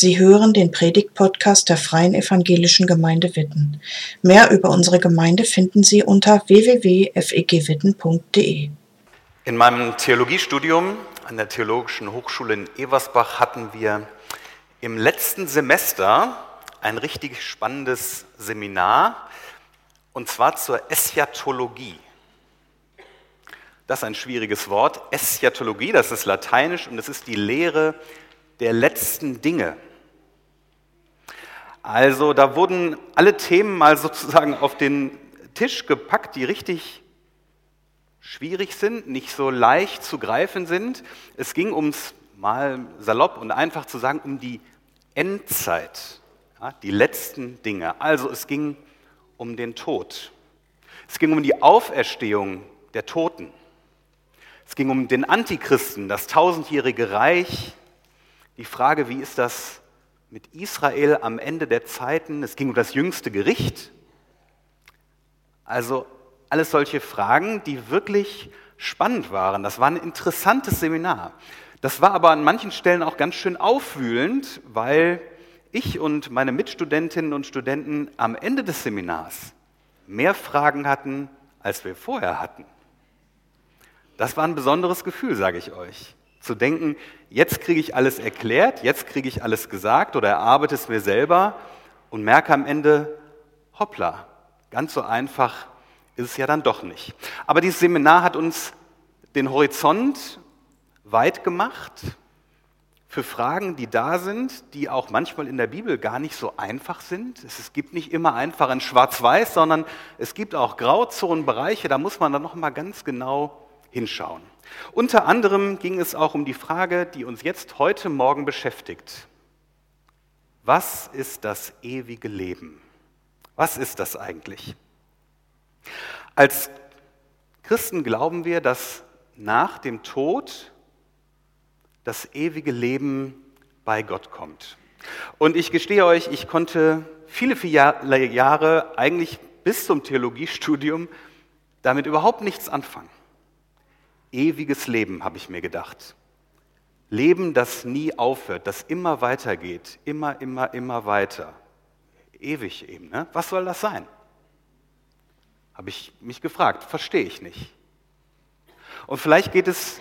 Sie hören den Predigt-Podcast der Freien Evangelischen Gemeinde Witten. Mehr über unsere Gemeinde finden Sie unter www.fegwitten.de. In meinem Theologiestudium an der Theologischen Hochschule in Eversbach hatten wir im letzten Semester ein richtig spannendes Seminar und zwar zur Eschatologie. Das ist ein schwieriges Wort. Eschatologie, das ist lateinisch und es ist die Lehre der letzten Dinge. Also da wurden alle Themen mal sozusagen auf den Tisch gepackt, die richtig schwierig sind, nicht so leicht zu greifen sind. Es ging ums, mal salopp und einfach zu sagen, um die Endzeit, ja, die letzten Dinge. Also es ging um den Tod. Es ging um die Auferstehung der Toten. Es ging um den Antichristen, das tausendjährige Reich, die Frage, wie ist das mit Israel am Ende der Zeiten? Es ging um das jüngste Gericht. Also alles solche Fragen, die wirklich spannend waren. Das war ein interessantes Seminar. Das war aber an manchen Stellen auch ganz schön aufwühlend, weil ich und meine Mitstudentinnen und Studenten am Ende des Seminars mehr Fragen hatten, als wir vorher hatten. Das war ein besonderes Gefühl, sage ich euch. Zu denken, jetzt kriege ich alles erklärt, jetzt kriege ich alles gesagt oder erarbeite es mir selber und merke am Ende, hoppla, ganz so einfach ist es ja dann doch nicht. Aber dieses Seminar hat uns den Horizont weit gemacht für Fragen, die da sind, die auch manchmal in der Bibel gar nicht so einfach sind. Es gibt nicht immer einfach ein Schwarz-Weiß, sondern es gibt auch Grauzonenbereiche, da muss man dann noch mal ganz genau hinschauen. Unter anderem ging es auch um die Frage, die uns jetzt heute Morgen beschäftigt. Was ist das ewige Leben? Was ist das eigentlich? Als Christen glauben wir, dass nach dem Tod das ewige Leben bei Gott kommt. Und ich gestehe euch, ich konnte viele, viele Jahre, eigentlich bis zum Theologiestudium, damit überhaupt nichts anfangen. Ewiges Leben, habe ich mir gedacht. Leben, das nie aufhört, das immer weitergeht, immer, immer, immer weiter. Ewig eben. Ne? Was soll das sein? Habe ich mich gefragt, verstehe ich nicht. Und vielleicht geht es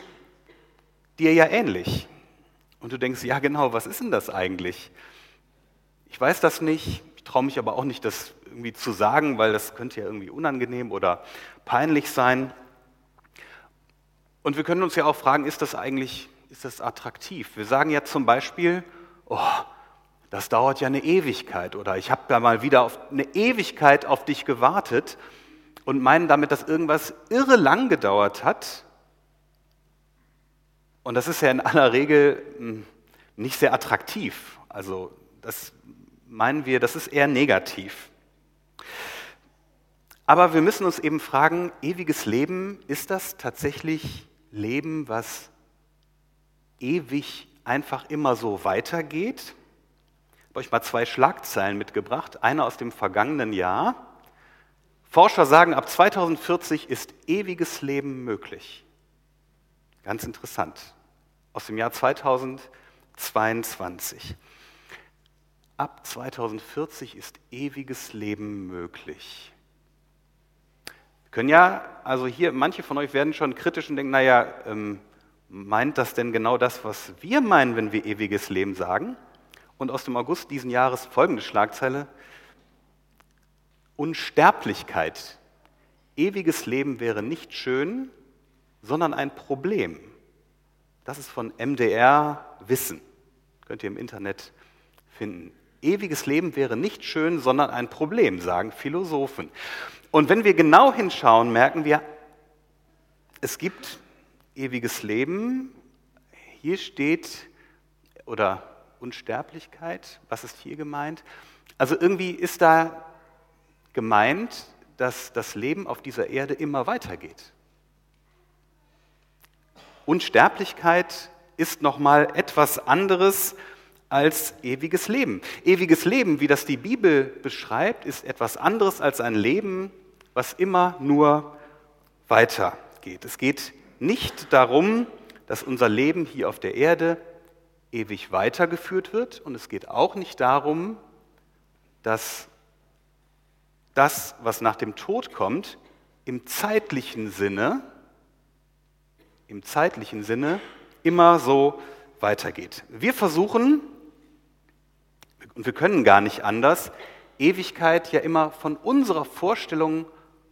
dir ja ähnlich. Und du denkst, ja genau, was ist denn das eigentlich? Ich weiß das nicht, ich traue mich aber auch nicht, das irgendwie zu sagen, weil das könnte ja irgendwie unangenehm oder peinlich sein. Und wir können uns ja auch fragen, ist das eigentlich, ist das attraktiv? Wir sagen ja zum Beispiel, oh, das dauert ja eine Ewigkeit oder ich habe ja mal wieder auf eine Ewigkeit auf dich gewartet und meinen damit, dass irgendwas irre lang gedauert hat. Und das ist ja in aller Regel hm, nicht sehr attraktiv. Also das meinen wir, das ist eher negativ. Aber wir müssen uns eben fragen, ewiges Leben, ist das tatsächlich Leben, was ewig einfach immer so weitergeht. Ich habe euch mal zwei Schlagzeilen mitgebracht. Eine aus dem vergangenen Jahr. Forscher sagen, ab 2040 ist ewiges Leben möglich. Ganz interessant. Aus dem Jahr 2022. Ab 2040 ist ewiges Leben möglich können ja, also hier, manche von euch werden schon kritisch und denken, naja, ähm, meint das denn genau das, was wir meinen, wenn wir ewiges Leben sagen? Und aus dem August diesen Jahres folgende Schlagzeile, Unsterblichkeit. Ewiges Leben wäre nicht schön, sondern ein Problem. Das ist von MDR Wissen. Könnt ihr im Internet finden. Ewiges Leben wäre nicht schön, sondern ein Problem, sagen Philosophen. Und wenn wir genau hinschauen, merken wir, es gibt ewiges Leben. Hier steht, oder Unsterblichkeit, was ist hier gemeint? Also irgendwie ist da gemeint, dass das Leben auf dieser Erde immer weitergeht. Unsterblichkeit ist nochmal etwas anderes als ewiges Leben. Ewiges Leben, wie das die Bibel beschreibt, ist etwas anderes als ein Leben, was immer nur weitergeht. Es geht nicht darum, dass unser Leben hier auf der Erde ewig weitergeführt wird und es geht auch nicht darum, dass das, was nach dem Tod kommt, im zeitlichen Sinne, im zeitlichen Sinne immer so weitergeht. Wir versuchen, und wir können gar nicht anders, Ewigkeit ja immer von unserer Vorstellung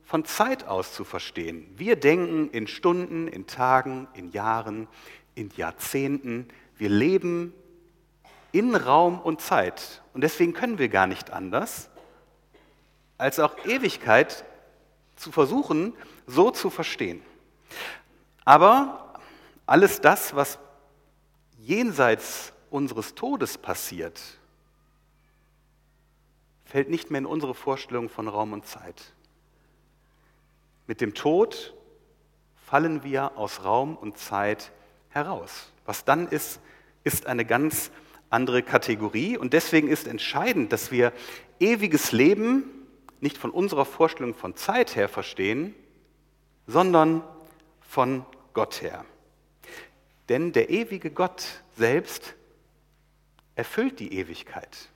von Zeit aus zu verstehen. Wir denken in Stunden, in Tagen, in Jahren, in Jahrzehnten. Wir leben in Raum und Zeit. Und deswegen können wir gar nicht anders, als auch Ewigkeit zu versuchen, so zu verstehen. Aber alles das, was jenseits unseres Todes passiert, fällt nicht mehr in unsere Vorstellung von Raum und Zeit. Mit dem Tod fallen wir aus Raum und Zeit heraus. Was dann ist, ist eine ganz andere Kategorie und deswegen ist entscheidend, dass wir ewiges Leben nicht von unserer Vorstellung von Zeit her verstehen, sondern von Gott her. Denn der ewige Gott selbst erfüllt die Ewigkeit.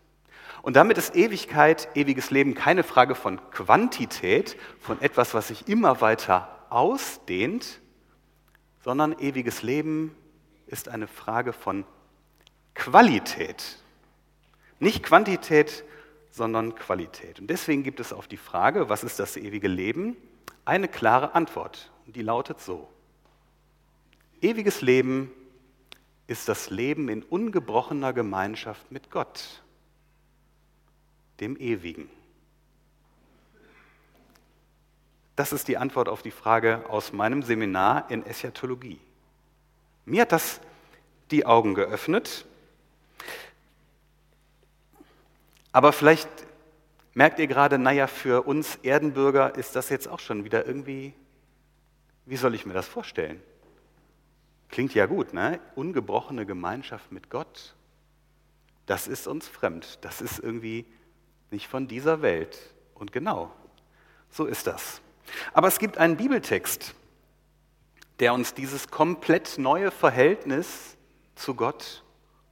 Und damit ist Ewigkeit, ewiges Leben keine Frage von Quantität, von etwas, was sich immer weiter ausdehnt, sondern ewiges Leben ist eine Frage von Qualität. Nicht Quantität, sondern Qualität. Und deswegen gibt es auf die Frage, was ist das ewige Leben, eine klare Antwort. Und die lautet so. Ewiges Leben ist das Leben in ungebrochener Gemeinschaft mit Gott dem Ewigen? Das ist die Antwort auf die Frage aus meinem Seminar in Eschatologie. Mir hat das die Augen geöffnet. Aber vielleicht merkt ihr gerade, naja, für uns Erdenbürger ist das jetzt auch schon wieder irgendwie, wie soll ich mir das vorstellen? Klingt ja gut, ne? Ungebrochene Gemeinschaft mit Gott. Das ist uns fremd. Das ist irgendwie nicht von dieser Welt. Und genau, so ist das. Aber es gibt einen Bibeltext, der uns dieses komplett neue Verhältnis zu Gott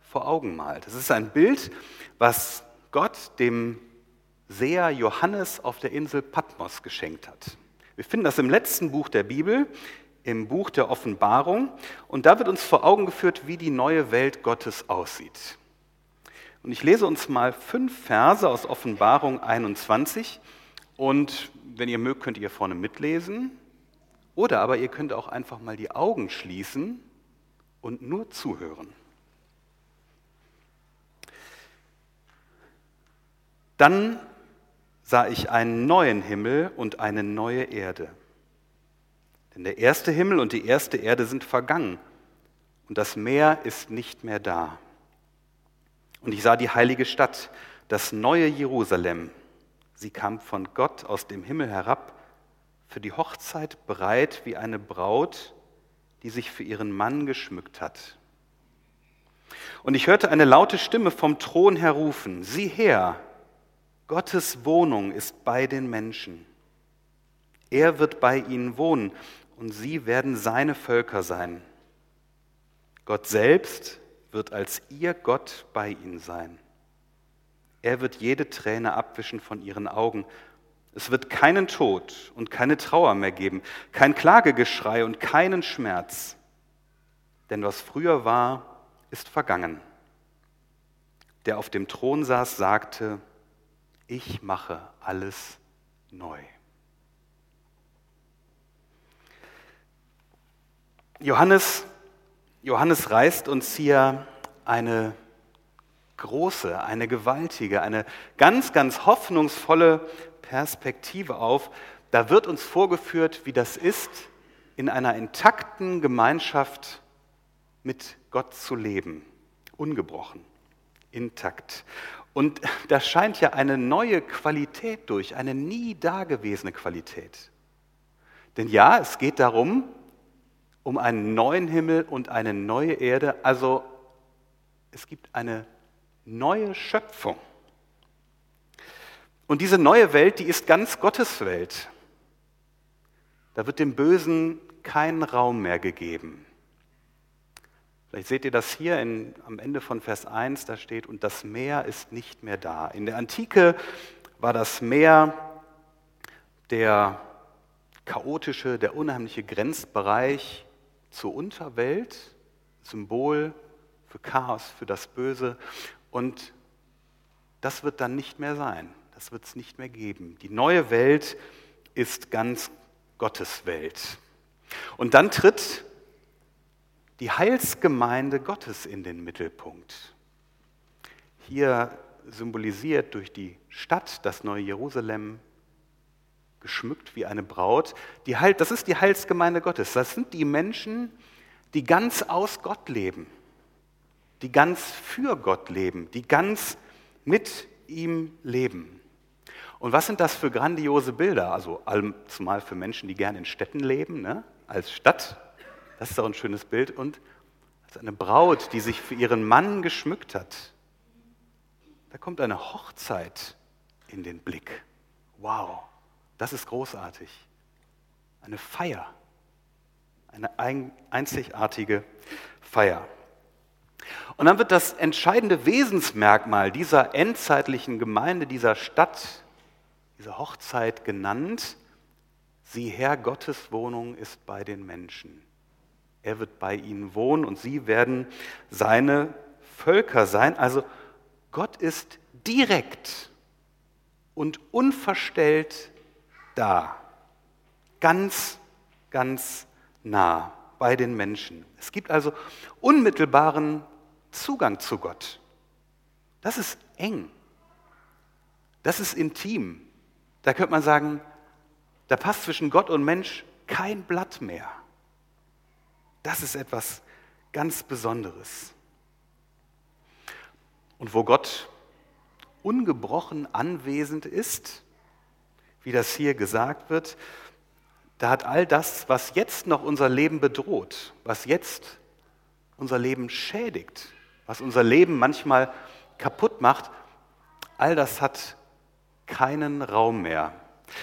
vor Augen malt. Es ist ein Bild, was Gott dem Seher Johannes auf der Insel Patmos geschenkt hat. Wir finden das im letzten Buch der Bibel, im Buch der Offenbarung. Und da wird uns vor Augen geführt, wie die neue Welt Gottes aussieht. Und ich lese uns mal fünf Verse aus Offenbarung 21. Und wenn ihr mögt, könnt ihr vorne mitlesen. Oder aber ihr könnt auch einfach mal die Augen schließen und nur zuhören. Dann sah ich einen neuen Himmel und eine neue Erde. Denn der erste Himmel und die erste Erde sind vergangen und das Meer ist nicht mehr da. Und ich sah die heilige Stadt, das neue Jerusalem. Sie kam von Gott aus dem Himmel herab, für die Hochzeit bereit wie eine Braut, die sich für ihren Mann geschmückt hat. Und ich hörte eine laute Stimme vom Thron her rufen, sieh her, Gottes Wohnung ist bei den Menschen. Er wird bei ihnen wohnen und sie werden seine Völker sein. Gott selbst wird als ihr Gott bei ihnen sein. Er wird jede Träne abwischen von ihren Augen. Es wird keinen Tod und keine Trauer mehr geben, kein Klagegeschrei und keinen Schmerz. Denn was früher war, ist vergangen. Der auf dem Thron saß, sagte, ich mache alles neu. Johannes Johannes reißt uns hier eine große, eine gewaltige, eine ganz, ganz hoffnungsvolle Perspektive auf. Da wird uns vorgeführt, wie das ist, in einer intakten Gemeinschaft mit Gott zu leben, ungebrochen, intakt. Und da scheint ja eine neue Qualität durch, eine nie dagewesene Qualität. Denn ja, es geht darum, um einen neuen Himmel und eine neue Erde. Also es gibt eine neue Schöpfung. Und diese neue Welt, die ist ganz Gottes Welt. Da wird dem Bösen kein Raum mehr gegeben. Vielleicht seht ihr das hier in, am Ende von Vers 1, da steht, und das Meer ist nicht mehr da. In der Antike war das Meer der chaotische, der unheimliche Grenzbereich zur Unterwelt, Symbol für Chaos, für das Böse. Und das wird dann nicht mehr sein. Das wird es nicht mehr geben. Die neue Welt ist ganz Gottes Welt. Und dann tritt die Heilsgemeinde Gottes in den Mittelpunkt. Hier symbolisiert durch die Stadt, das neue Jerusalem, geschmückt wie eine Braut. Die Heil, das ist die Heilsgemeinde Gottes. Das sind die Menschen, die ganz aus Gott leben, die ganz für Gott leben, die ganz mit ihm leben. Und was sind das für grandiose Bilder? Also zumal für Menschen, die gerne in Städten leben, ne? als Stadt. Das ist doch ein schönes Bild. Und als eine Braut, die sich für ihren Mann geschmückt hat. Da kommt eine Hochzeit in den Blick. Wow. Das ist großartig. Eine Feier. Eine einzigartige Feier. Und dann wird das entscheidende Wesensmerkmal dieser endzeitlichen Gemeinde, dieser Stadt, dieser Hochzeit genannt. Sieh her, Gottes Wohnung ist bei den Menschen. Er wird bei ihnen wohnen und sie werden seine Völker sein. Also Gott ist direkt und unverstellt da. Ganz, ganz nah bei den Menschen. Es gibt also unmittelbaren Zugang zu Gott. Das ist eng. Das ist intim. Da könnte man sagen, da passt zwischen Gott und Mensch kein Blatt mehr. Das ist etwas ganz Besonderes. Und wo Gott ungebrochen anwesend ist, wie das hier gesagt wird, da hat all das, was jetzt noch unser Leben bedroht, was jetzt unser Leben schädigt, was unser Leben manchmal kaputt macht, all das hat keinen Raum mehr.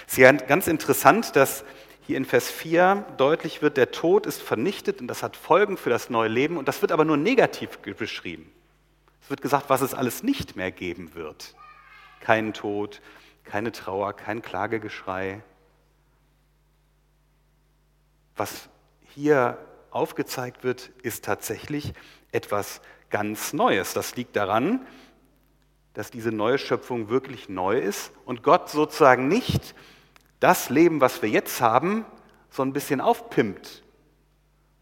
Es ist ganz interessant, dass hier in Vers 4 deutlich wird, der Tod ist vernichtet und das hat Folgen für das neue Leben und das wird aber nur negativ beschrieben. Es wird gesagt, was es alles nicht mehr geben wird. Kein Tod, keine Trauer, kein Klagegeschrei. Was hier aufgezeigt wird, ist tatsächlich etwas ganz Neues. Das liegt daran, dass diese neue Schöpfung wirklich neu ist und Gott sozusagen nicht das Leben, was wir jetzt haben, so ein bisschen aufpimpt,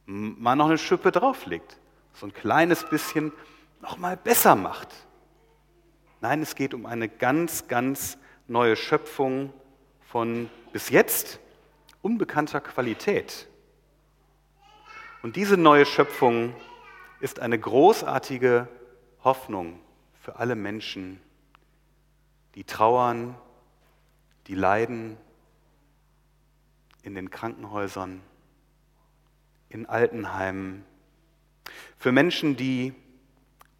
mal noch eine Schippe drauflegt, so ein kleines bisschen noch mal besser macht. Nein, es geht um eine ganz, ganz neue Schöpfung von bis jetzt unbekannter Qualität. Und diese neue Schöpfung ist eine großartige Hoffnung für alle Menschen, die trauern, die leiden in den Krankenhäusern, in Altenheimen, für Menschen, die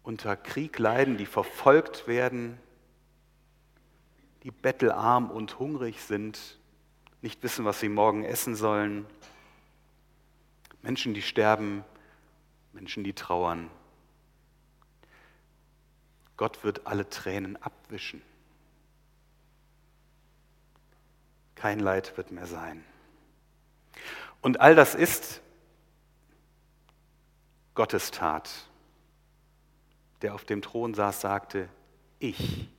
unter Krieg leiden, die verfolgt werden, die bettelarm und hungrig sind, nicht wissen, was sie morgen essen sollen. Menschen, die sterben, Menschen, die trauern. Gott wird alle Tränen abwischen. Kein Leid wird mehr sein. Und all das ist Gottes Tat. Der auf dem Thron saß, sagte, ich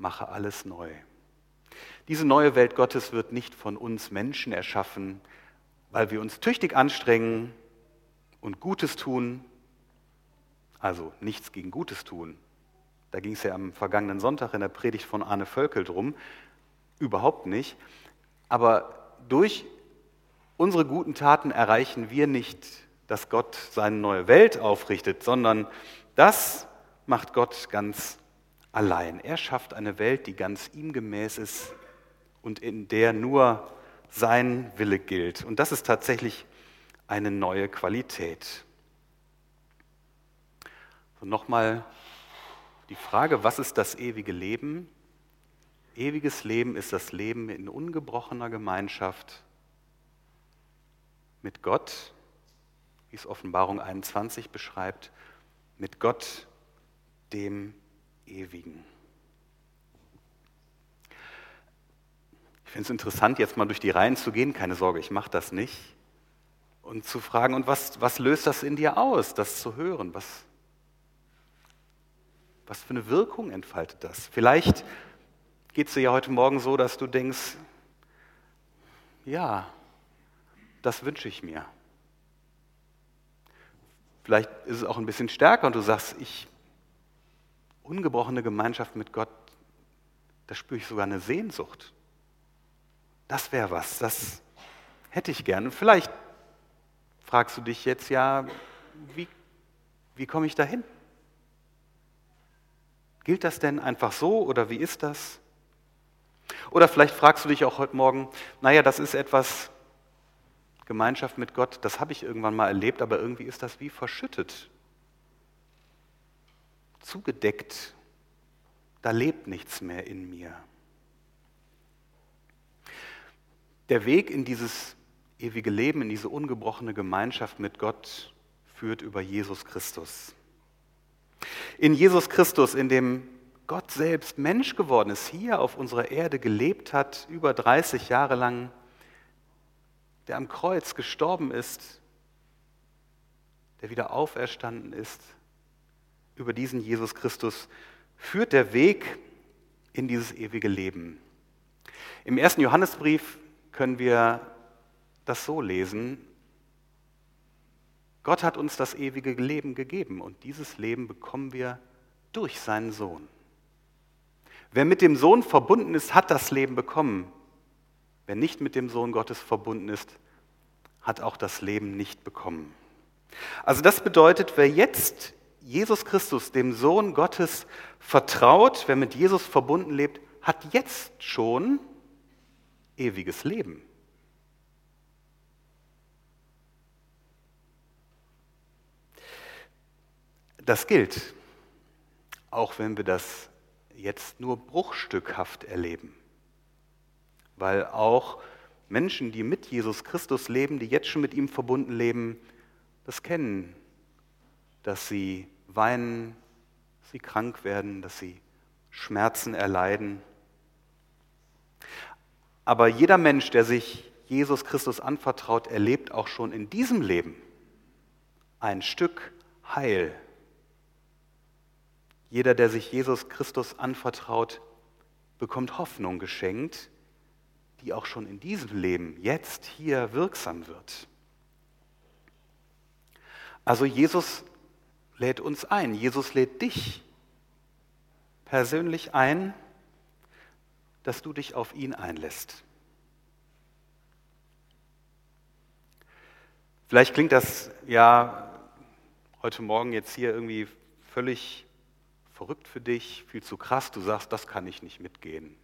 mache alles neu. Diese neue Welt Gottes wird nicht von uns Menschen erschaffen, weil wir uns tüchtig anstrengen und Gutes tun, also nichts gegen Gutes tun. Da ging es ja am vergangenen Sonntag in der Predigt von Arne Völkel drum, überhaupt nicht. Aber durch unsere guten Taten erreichen wir nicht, dass Gott seine neue Welt aufrichtet, sondern das macht Gott ganz allein. Er schafft eine Welt, die ganz ihm gemäß ist und in der nur sein Wille gilt. Und das ist tatsächlich eine neue Qualität. So nochmal die Frage, was ist das ewige Leben? Ewiges Leben ist das Leben in ungebrochener Gemeinschaft mit Gott wie es Offenbarung 21 beschreibt, mit Gott, dem Ewigen. Ich finde es interessant, jetzt mal durch die Reihen zu gehen, keine Sorge, ich mache das nicht, und zu fragen, und was, was löst das in dir aus, das zu hören? Was, was für eine Wirkung entfaltet das? Vielleicht geht es dir ja heute Morgen so, dass du denkst, ja, das wünsche ich mir. Vielleicht ist es auch ein bisschen stärker und du sagst, ich, ungebrochene Gemeinschaft mit Gott, da spüre ich sogar eine Sehnsucht. Das wäre was, das hätte ich gerne. Vielleicht fragst du dich jetzt ja, wie, wie komme ich dahin? Gilt das denn einfach so oder wie ist das? Oder vielleicht fragst du dich auch heute Morgen, naja, das ist etwas, Gemeinschaft mit Gott, das habe ich irgendwann mal erlebt, aber irgendwie ist das wie verschüttet, zugedeckt, da lebt nichts mehr in mir. Der Weg in dieses ewige Leben, in diese ungebrochene Gemeinschaft mit Gott führt über Jesus Christus. In Jesus Christus, in dem Gott selbst Mensch geworden ist, hier auf unserer Erde gelebt hat, über 30 Jahre lang, der am Kreuz gestorben ist, der wieder auferstanden ist, über diesen Jesus Christus führt der Weg in dieses ewige Leben. Im ersten Johannesbrief können wir das so lesen. Gott hat uns das ewige Leben gegeben und dieses Leben bekommen wir durch seinen Sohn. Wer mit dem Sohn verbunden ist, hat das Leben bekommen. Wer nicht mit dem Sohn Gottes verbunden ist, hat auch das Leben nicht bekommen. Also das bedeutet, wer jetzt Jesus Christus, dem Sohn Gottes, vertraut, wer mit Jesus verbunden lebt, hat jetzt schon ewiges Leben. Das gilt, auch wenn wir das jetzt nur bruchstückhaft erleben, weil auch Menschen, die mit Jesus Christus leben, die jetzt schon mit ihm verbunden leben, das kennen, dass sie weinen, dass sie krank werden, dass sie Schmerzen erleiden. Aber jeder Mensch, der sich Jesus Christus anvertraut, erlebt auch schon in diesem Leben ein Stück Heil. Jeder, der sich Jesus Christus anvertraut, bekommt Hoffnung geschenkt, die auch schon in diesem Leben jetzt hier wirksam wird. Also Jesus lädt uns ein, Jesus lädt dich persönlich ein, dass du dich auf ihn einlässt. Vielleicht klingt das ja heute Morgen jetzt hier irgendwie völlig verrückt für dich, viel zu krass. Du sagst, das kann ich nicht mitgehen.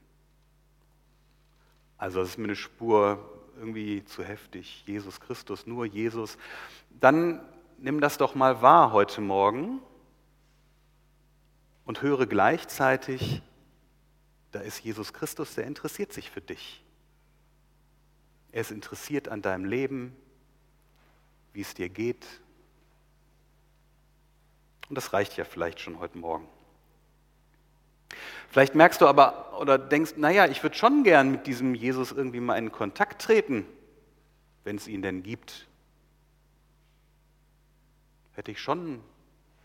Also das ist mir eine Spur irgendwie zu heftig. Jesus Christus, nur Jesus. Dann nimm das doch mal wahr heute Morgen und höre gleichzeitig, da ist Jesus Christus, der interessiert sich für dich. Er ist interessiert an deinem Leben, wie es dir geht. Und das reicht ja vielleicht schon heute Morgen. Vielleicht merkst du aber oder denkst, naja, ich würde schon gern mit diesem Jesus irgendwie mal in Kontakt treten, wenn es ihn denn gibt. Hätte ich schon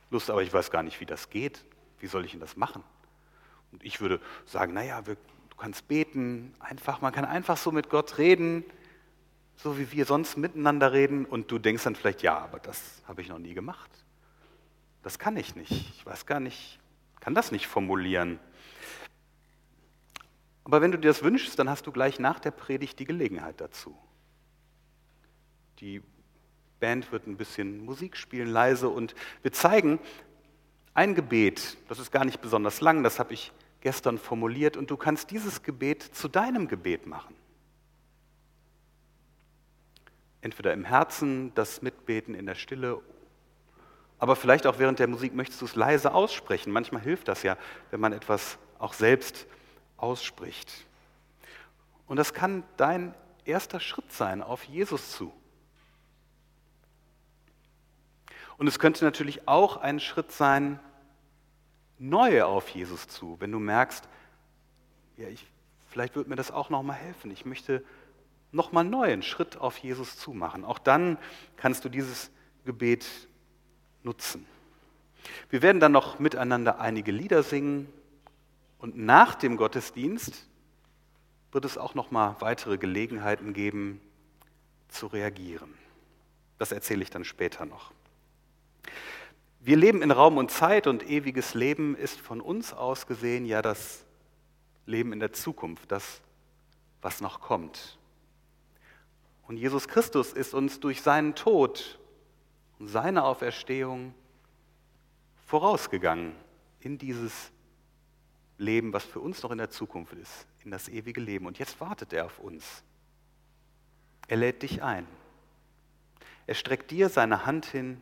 Lust, aber ich weiß gar nicht, wie das geht. Wie soll ich denn das machen? Und ich würde sagen, naja, wir, du kannst beten, einfach, man kann einfach so mit Gott reden, so wie wir sonst miteinander reden. Und du denkst dann vielleicht, ja, aber das habe ich noch nie gemacht. Das kann ich nicht. Ich weiß gar nicht, kann das nicht formulieren. Aber wenn du dir das wünschst, dann hast du gleich nach der Predigt die Gelegenheit dazu. Die Band wird ein bisschen Musik spielen, leise, und wir zeigen ein Gebet. Das ist gar nicht besonders lang, das habe ich gestern formuliert, und du kannst dieses Gebet zu deinem Gebet machen. Entweder im Herzen, das Mitbeten in der Stille, aber vielleicht auch während der Musik möchtest du es leise aussprechen. Manchmal hilft das ja, wenn man etwas auch selbst ausspricht. Und das kann dein erster Schritt sein auf Jesus zu. Und es könnte natürlich auch ein Schritt sein, neu auf Jesus zu, wenn du merkst, ja, ich, vielleicht wird mir das auch nochmal helfen. Ich möchte nochmal neu einen Schritt auf Jesus zu machen. Auch dann kannst du dieses Gebet nutzen. Wir werden dann noch miteinander einige Lieder singen und nach dem Gottesdienst wird es auch noch mal weitere Gelegenheiten geben zu reagieren. Das erzähle ich dann später noch. Wir leben in Raum und Zeit und ewiges Leben ist von uns aus gesehen ja das Leben in der Zukunft, das, was noch kommt. Und Jesus Christus ist uns durch seinen Tod und seine Auferstehung vorausgegangen in dieses Leben, was für uns noch in der Zukunft ist, in das ewige Leben. Und jetzt wartet er auf uns. Er lädt dich ein. Er streckt dir seine Hand hin